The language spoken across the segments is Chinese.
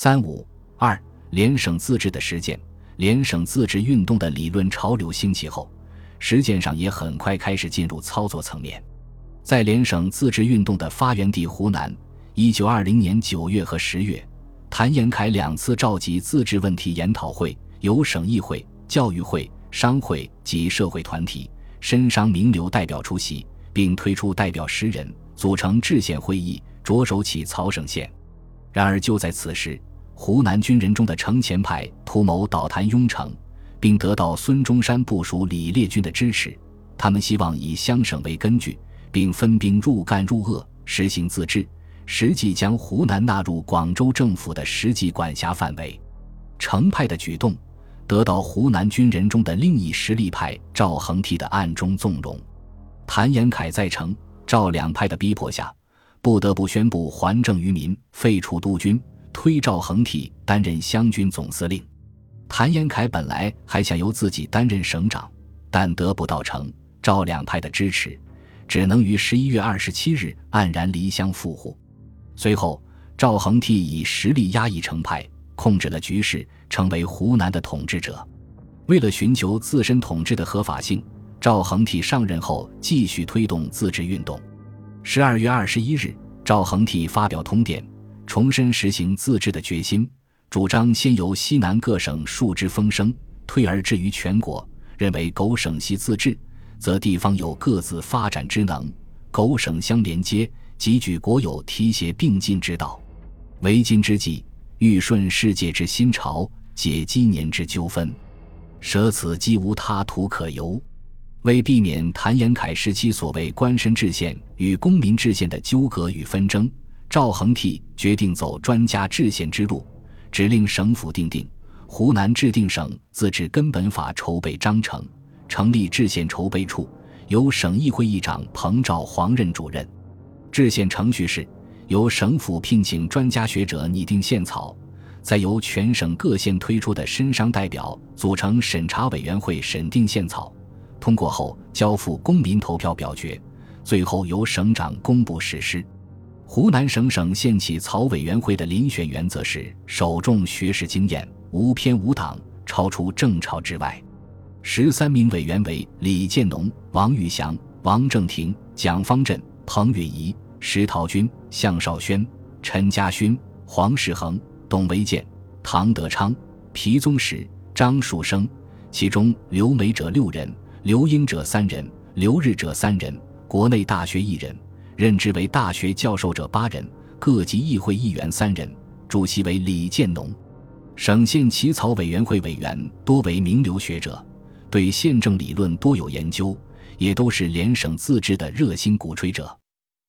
三五二联省自治的实践，联省自治运动的理论潮流兴起后，实践上也很快开始进入操作层面。在联省自治运动的发源地湖南，一九二零年九月和十月，谭延闿两次召集自治问题研讨会，由省议会、教育会、商会及社会团体、绅商名流代表出席，并推出代表十人组成制宪会议，着手起草省宪。然而就在此时，湖南军人中的程前派图谋倒谭雍城，并得到孙中山部署李烈军的支持，他们希望以湘省为根据。并分兵入赣入鄂，实行自治，实际将湖南纳入广州政府的实际管辖范围。程派的举动得到湖南军人中的另一实力派赵恒惕的暗中纵容。谭延闿在程赵两派的逼迫下，不得不宣布还政于民，废除督军，推赵恒惕担任湘军总司令。谭延闿本来还想由自己担任省长，但得不到成赵两派的支持。只能于十一月二十七日黯然离乡赴沪。随后，赵恒惕以实力压抑程派，控制了局势，成为湖南的统治者。为了寻求自身统治的合法性，赵恒惕上任后继续推动自治运动。十二月二十一日，赵恒惕发表通电，重申实行自治的决心，主张先由西南各省树之风声，推而至于全国。认为苟省系自治。则地方有各自发展之能，苟省相连接，即举国有提携并进之道。为今之计，欲顺世界之新潮，解今年之纠纷，舍此机无他途可由。为避免谭延闿时期所谓官绅制宪与公民制宪的纠葛与纷争，赵恒惕决定走专家制宪之路，指令省府定定湖南制定省自治根本法筹备章程。成立制宪筹备处，由省议会议长彭兆黄任主任。制宪程序是：由省府聘请专家学者拟定宪草，再由全省各县推出的绅商代表组成审查委员会审定宪草，通过后交付公民投票表决，最后由省长公布实施。湖南省省县起草委员会的遴选原则是：首重学识经验，无偏无党，超出正朝之外。十三名委员为李建农、王玉祥、王正廷、蒋方震、彭允仪、石陶军、向少轩、陈家勋、黄世恒、董维建、唐德昌、皮宗史、张树声，其中留美者六人，留英者三人，留日者三人，国内大学一人，任职为大学教授者八人，各级议会议员三人，主席为李建农。省县起草委员会委员多为名流学者。对宪政理论多有研究，也都是联省自治的热心鼓吹者。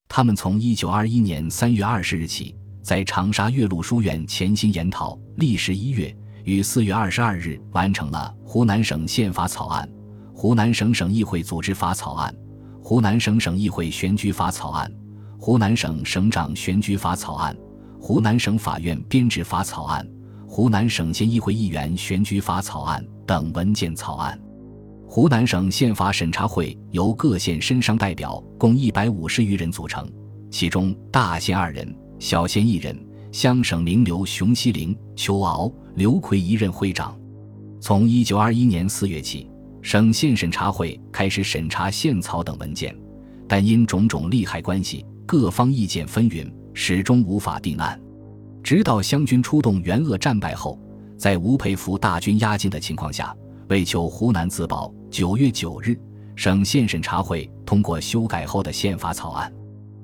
他们从一九二一年三月二十日起，在长沙岳麓书院潜心研讨，历时一月，于四月二十二日完成了《湖南省宪法草案》《湖南省省议会组织法草案》《湖南省省议会选举法草案》《湖南省省长选举法草案》《湖南省法院编制法草案》《湖南省县议会议员选举法草案》等文件草案。湖南省宪法审查会由各县绅商代表共一百五十余人组成，其中大县二人，小县一人，乡省名流熊希龄、邱敖、刘奎一任会长。从一九二一年四月起，省县审查会开始审查宪草等文件，但因种种利害关系，各方意见纷纭，始终无法定案。直到湘军出动援鄂战败后，在吴佩孚大军压境的情况下。为求湖南自保，九月九日，省县审查会通过修改后的宪法草案。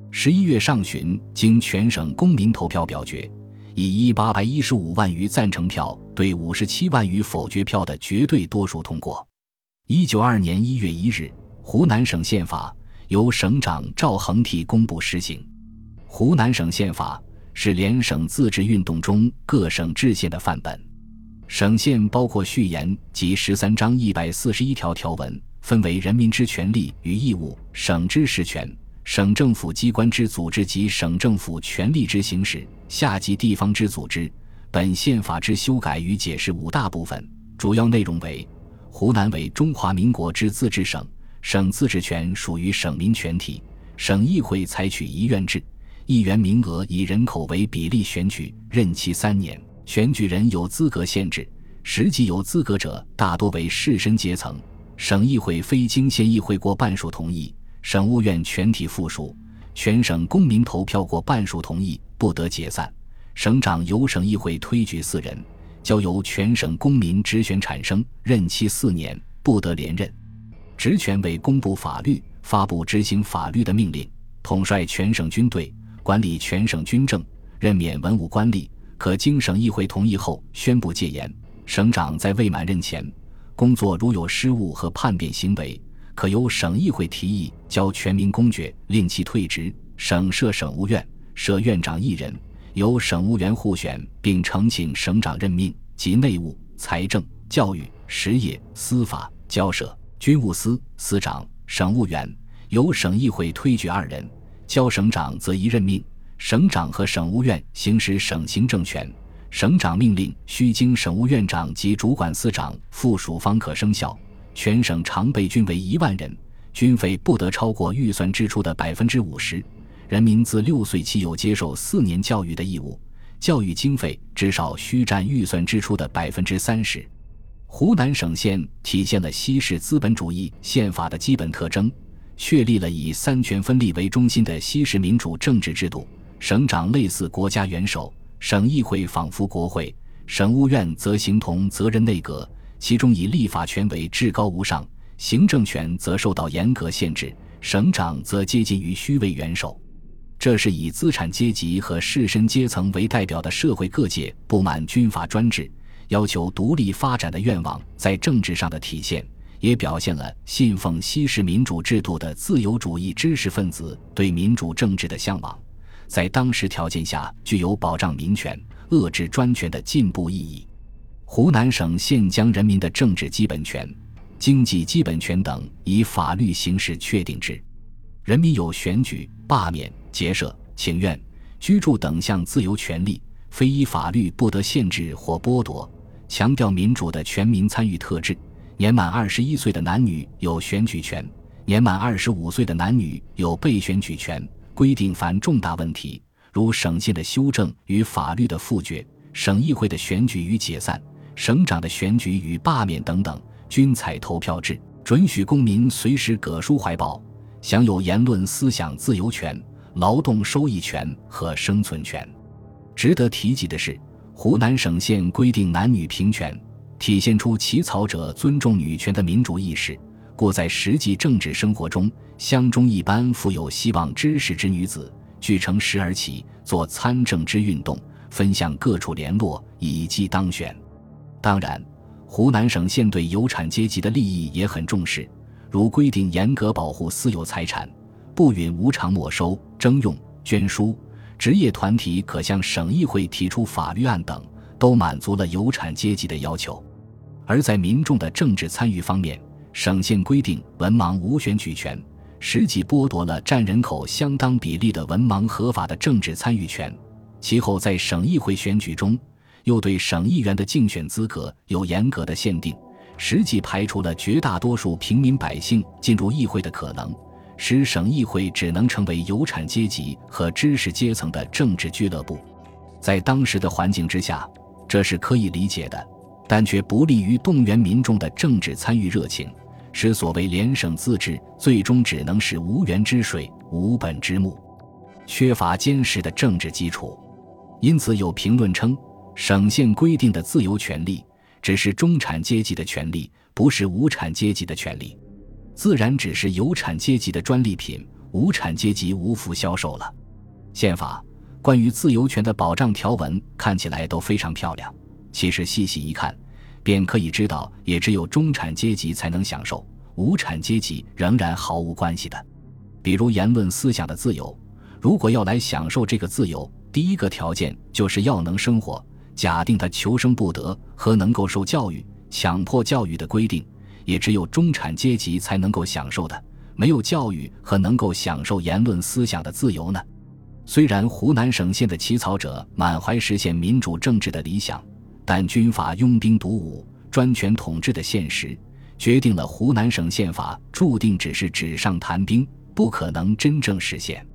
十一月上旬，经全省公民投票表决，以一八百一十五万余赞成票对五十七万余否决票的绝对多数通过。一九二年一月一日，湖南省宪法由省长赵恒惕公布施行。湖南省宪法是联省自治运动中各省制宪的范本。省宪包括序言及十三章一百四十一条条文，分为人民之权利与义务、省之实权、省政府机关之组织及省政府权力之行使、下级地方之组织。本宪法之修改与解释五大部分，主要内容为：湖南为中华民国之自治省，省自治权属于省民全体，省议会采取一院制，议员名额以人口为比例选举，任期三年。选举人有资格限制，实际有资格者大多为士绅阶层。省议会非经县议会过半数同意，省务院全体附属，全省公民投票过半数同意，不得解散。省长由省议会推举四人，交由全省公民直选产生，任期四年，不得连任。职权为公布法律、发布执行法律的命令，统帅全省军队，管理全省军政，任免文武官吏，可经省议会同意后宣布戒严。省长在未满任前，工作如有失误和叛变行为，可由省议会提议交全民公决，令其退职。省设省务院，设院长一人。由省务员互选，并呈请省长任命，及内务、财政、教育、实业、司法、交涉、军务司司长、省务员，由省议会推举二人，交省长则一任命。省长和省务院行使省行政权，省长命令须经省务院长及主管司长附属方可生效。全省常备军为一万人，军费不得超过预算支出的百分之五十。人民自六岁起有接受四年教育的义务，教育经费至少需占预算支出的百分之三十。湖南省县体现了西式资本主义宪法的基本特征，确立了以三权分立为中心的西式民主政治制度。省长类似国家元首，省议会仿佛国会，省务院则形同责任内阁，其中以立法权为至高无上，行政权则受到严格限制，省长则接近于虚位元首。这是以资产阶级和士绅阶层为代表的社会各界不满军阀专制、要求独立发展的愿望在政治上的体现，也表现了信奉西式民主制度的自由主义知识分子对民主政治的向往，在当时条件下具有保障民权、遏制专权的进步意义。湖南省现将人民的政治基本权、经济基本权等以法律形式确定之，人民有选举、罢免。结社、请愿、居住等项自由权利，非依法律不得限制或剥夺。强调民主的全民参与特质。年满二十一岁的男女有选举权，年满二十五岁的男女有被选举权。规定凡重大问题，如省县的修正与法律的复决、省议会的选举与解散、省长的选举与罢免等等，均采投票制，准许公民随时葛书怀抱，享有言论思想自由权。劳动收益权和生存权。值得提及的是，湖南省县规定男女平权，体现出起草者尊重女权的民主意识。故在实际政治生活中，乡中一般富有希望知识之女子，俱乘十而起，做参政之运动，分向各处联络，以及当选。当然，湖南省县对有产阶级的利益也很重视，如规定严格保护私有财产。不允无偿没收、征用、捐书，职业团体可向省议会提出法律案等，都满足了有产阶级的要求。而在民众的政治参与方面，省县规定文盲无选举权，实际剥夺了占人口相当比例的文盲合法的政治参与权。其后在省议会选举中，又对省议员的竞选资格有严格的限定，实际排除了绝大多数平民百姓进入议会的可能。使省议会只能成为有产阶级和知识阶层的政治俱乐部，在当时的环境之下，这是可以理解的，但却不利于动员民众的政治参与热情，使所谓联省自治最终只能是无源之水、无本之木，缺乏坚实的政治基础。因此，有评论称，省县规定的自由权利只是中产阶级的权利，不是无产阶级的权利。自然只是有产阶级的专利品，无产阶级无福消受了。宪法关于自由权的保障条文看起来都非常漂亮，其实细细一看，便可以知道，也只有中产阶级才能享受，无产阶级仍然毫无关系的。比如言论思想的自由，如果要来享受这个自由，第一个条件就是要能生活。假定他求生不得和能够受教育，强迫教育的规定。也只有中产阶级才能够享受的，没有教育和能够享受言论思想的自由呢？虽然湖南省县的起草者满怀实现民主政治的理想，但军阀拥兵独武、专权统治的现实，决定了湖南省宪法注定只是纸上谈兵，不可能真正实现。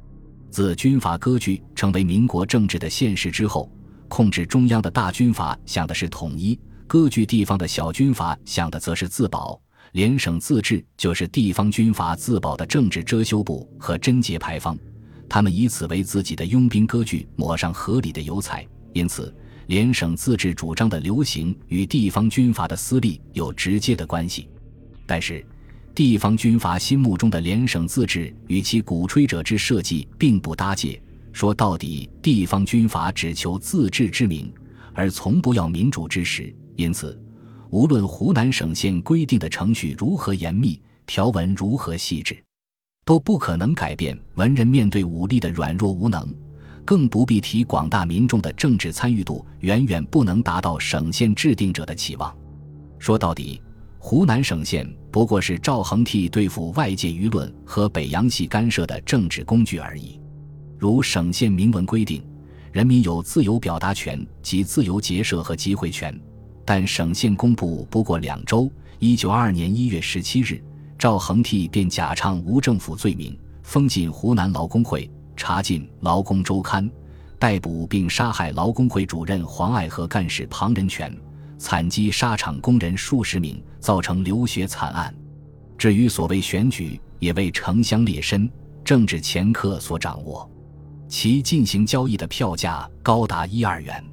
自军阀割据成为民国政治的现实之后，控制中央的大军阀想的是统一，割据地方的小军阀想的则是自保。联省自治就是地方军阀自保的政治遮羞布和贞节牌坊，他们以此为自己的拥兵割据抹上合理的油彩。因此，联省自治主张的流行与地方军阀的私利有直接的关系。但是，地方军阀心目中的联省自治与其鼓吹者之设计并不搭界。说到底，地方军阀只求自治之名，而从不要民主之实。因此。无论湖南省县规定的程序如何严密，条文如何细致，都不可能改变文人面对武力的软弱无能，更不必提广大民众的政治参与度远远不能达到省县制定者的期望。说到底，湖南省县不过是赵恒惕对付外界舆论和北洋系干涉的政治工具而已。如省县明文规定，人民有自由表达权及自由结社和集会权。但省县公布不过两周，一九二二年一月十七日，赵恒惕便假唱无政府罪名，封禁湖南劳工会，查禁《劳工周刊》，逮捕并杀害劳工会主任黄爱和干事庞仁全，惨击沙场工人数十名，造成流血惨案。至于所谓选举，也为城乡劣绅、政治掮客所掌握，其进行交易的票价高达一二元。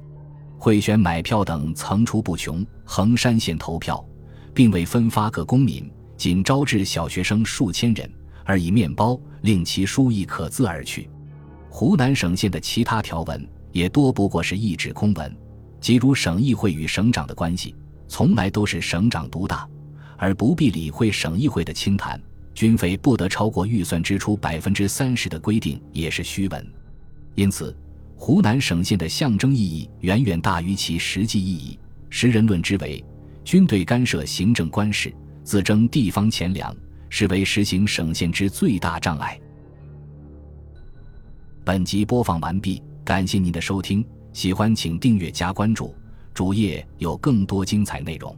贿选买票等层出不穷，横山县投票，并未分发各公民，仅招致小学生数千人，而以面包令其书意可自而去。湖南省县的其他条文也多不过是一纸空文，即如省议会与省长的关系，从来都是省长独大，而不必理会省议会的清谈，军费不得超过预算支出百分之三十的规定也是虚文，因此。湖南省县的象征意义远远大于其实际意义。时人论之为，军队干涉行政官事，自征地方钱粮，是为实行省县之最大障碍。本集播放完毕，感谢您的收听，喜欢请订阅加关注，主页有更多精彩内容。